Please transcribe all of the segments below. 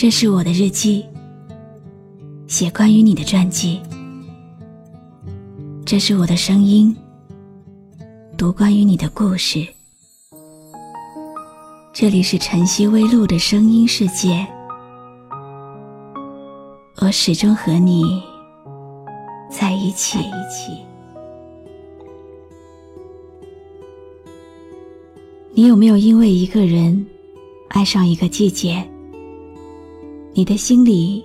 这是我的日记，写关于你的传记。这是我的声音，读关于你的故事。这里是晨曦微露的声音世界，我始终和你在一起。一起你有没有因为一个人爱上一个季节？你的心里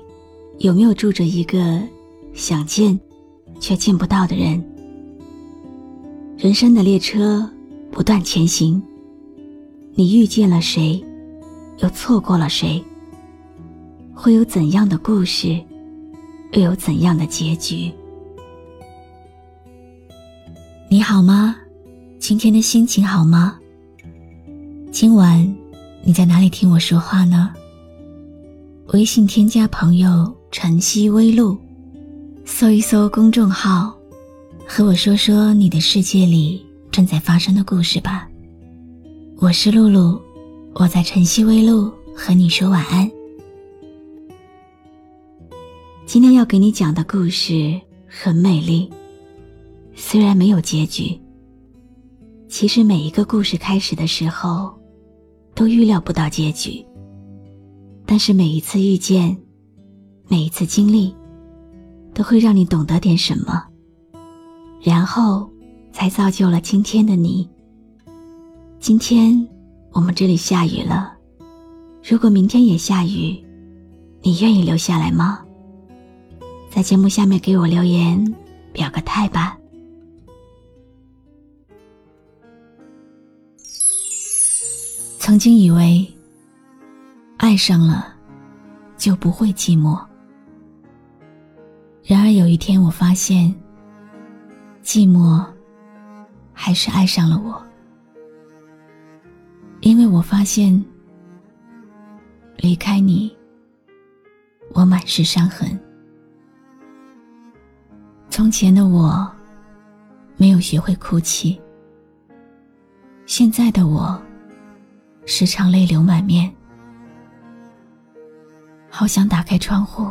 有没有住着一个想见却见不到的人？人生的列车不断前行，你遇见了谁，又错过了谁？会有怎样的故事，又有怎样的结局？你好吗？今天的心情好吗？今晚你在哪里听我说话呢？微信添加朋友“晨曦微露”，搜一搜公众号，和我说说你的世界里正在发生的故事吧。我是露露，我在晨曦微露和你说晚安。今天要给你讲的故事很美丽，虽然没有结局。其实每一个故事开始的时候。都预料不到结局，但是每一次遇见，每一次经历，都会让你懂得点什么，然后才造就了今天的你。今天我们这里下雨了，如果明天也下雨，你愿意留下来吗？在节目下面给我留言，表个态吧。曾经以为，爱上了就不会寂寞。然而有一天，我发现，寂寞还是爱上了我，因为我发现，离开你，我满是伤痕。从前的我，没有学会哭泣，现在的我。时常泪流满面，好想打开窗户，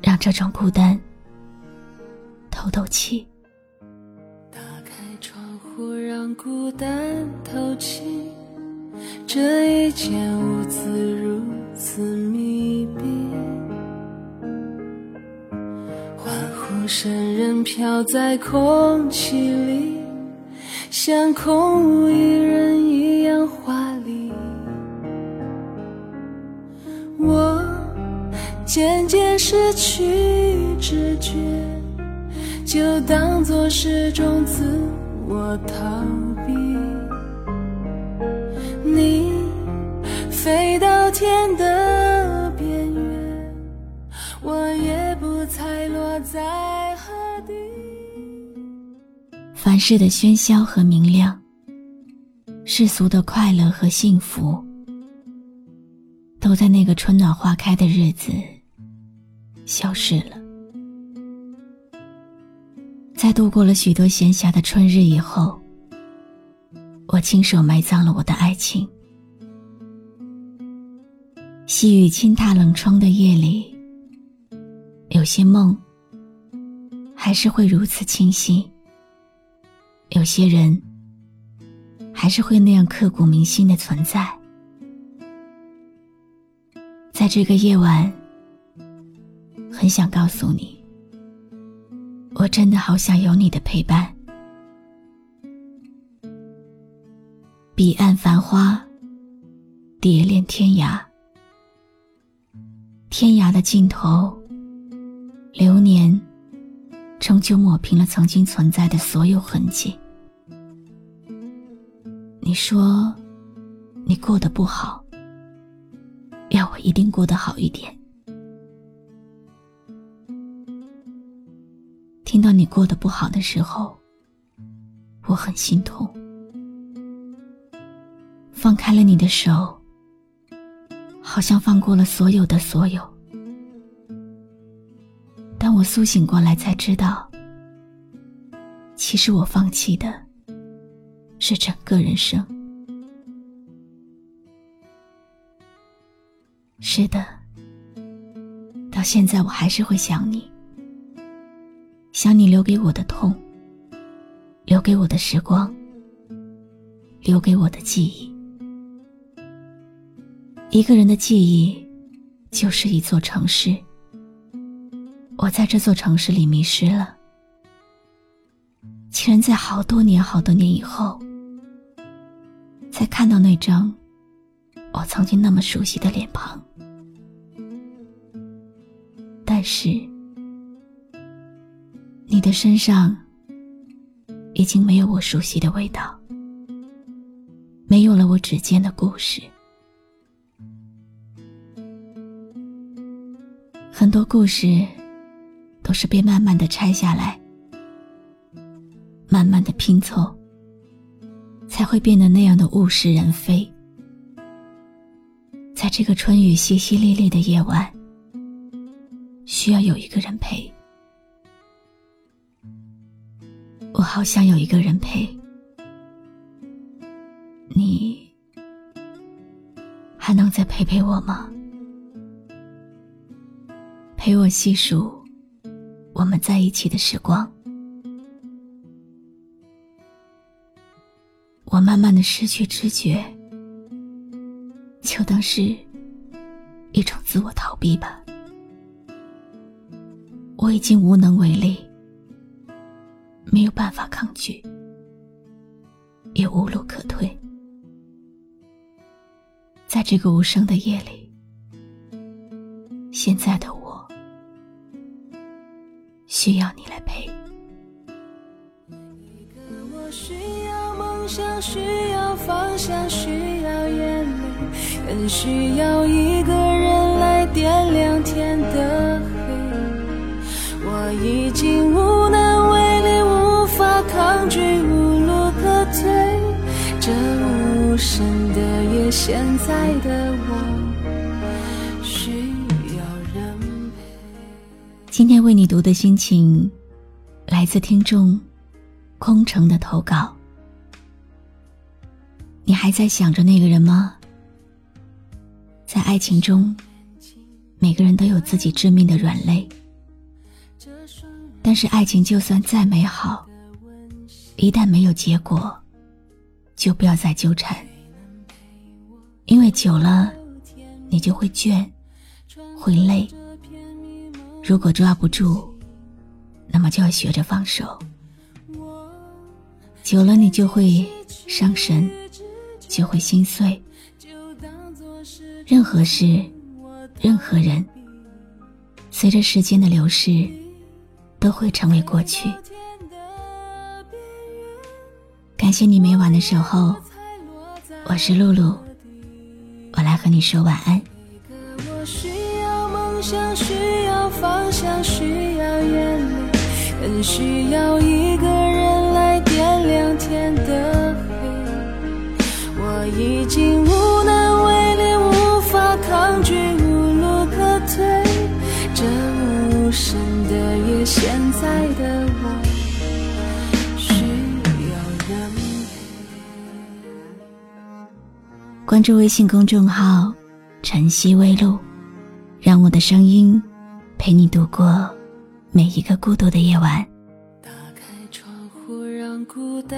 让这种孤单透透气。打开窗户，让孤单透气。这一间屋子如此密闭，欢呼声仍飘在空气里，像空无一人一样华渐渐失去知觉，就当作是种自我逃避。你飞到天的边缘，我也不猜落在何地。凡事的喧嚣和明亮，世俗的快乐和幸福，都在那个春暖花开的日子消失了。在度过了许多闲暇的春日以后，我亲手埋葬了我的爱情。细雨轻踏冷窗的夜里，有些梦还是会如此清晰。有些人还是会那样刻骨铭心的存在。在这个夜晚，很想告诉你，我真的好想有你的陪伴。彼岸繁花，蝶恋天涯。天涯的尽头，流年终究抹平了曾经存在的所有痕迹。你说，你过得不好，要我一定过得好一点。听到你过得不好的时候，我很心痛。放开了你的手，好像放过了所有的所有。当我苏醒过来，才知道，其实我放弃的是整个人生。是的，到现在我还是会想你，想你留给我的痛，留给我的时光，留给我的记忆。一个人的记忆，就是一座城市。我在这座城市里迷失了，竟然在好多年、好多年以后，才看到那张我曾经那么熟悉的脸庞。但是，你的身上已经没有我熟悉的味道，没有了我指尖的故事。很多故事都是被慢慢的拆下来，慢慢的拼凑，才会变得那样的物是人非。在这个春雨淅淅沥沥的夜晚，需要有一个人陪。好想有一个人陪。你还能再陪陪我吗？陪我细数我们在一起的时光。我慢慢的失去知觉，就当是一种自我逃避吧。我已经无能为力，没有办法抗拒，也无路可退。在这个无声的夜里，现在的我。需要你来陪。一个我需要梦想，需要方向，需要眼泪，更需要一个人来点亮天的黑。我已经无能现在的我需要人陪。今天为你读的心情，来自听众空城的投稿。你还在想着那个人吗？在爱情中，每个人都有自己致命的软肋。但是爱情就算再美好，一旦没有结果，就不要再纠缠，因为久了，你就会倦，会累。如果抓不住，那么就要学着放手。久了，你就会伤神，就会心碎。任何事，任何人，随着时间的流逝，都会成为过去。感谢你每晚的守候，我是露露，我来和你说晚安。更需要一个人注微信公众号“晨曦微露”，让我的声音。陪你度过每一个孤独的夜晚。打开窗户，让孤单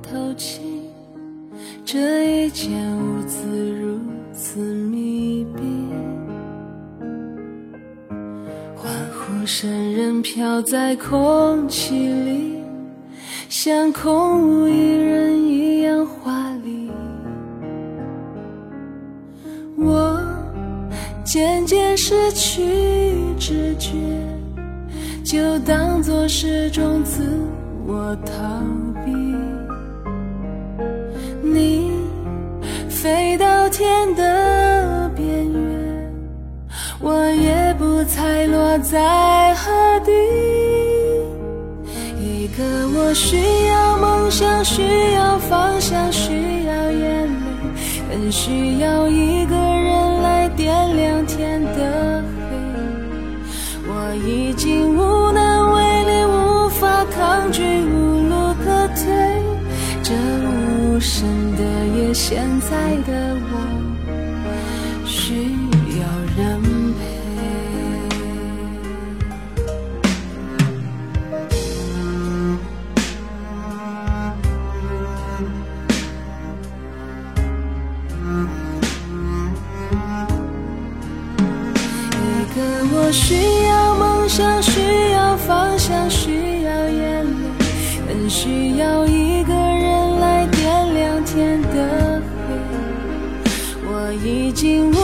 透气。这一间屋子如此密闭，欢呼声仍飘在空气里，像空无一人一样华丽。我渐渐失去。知觉就当作是种自我逃避。你飞到天的边缘，我也不猜落在何地。一个我需要梦想，需要方向，需要眼泪，更需要一个已经无能为力无法抗拒无路可退这无声的夜现在的我需要人陪一个我需需要眼泪，更需要一个人来点亮天的黑。我已经无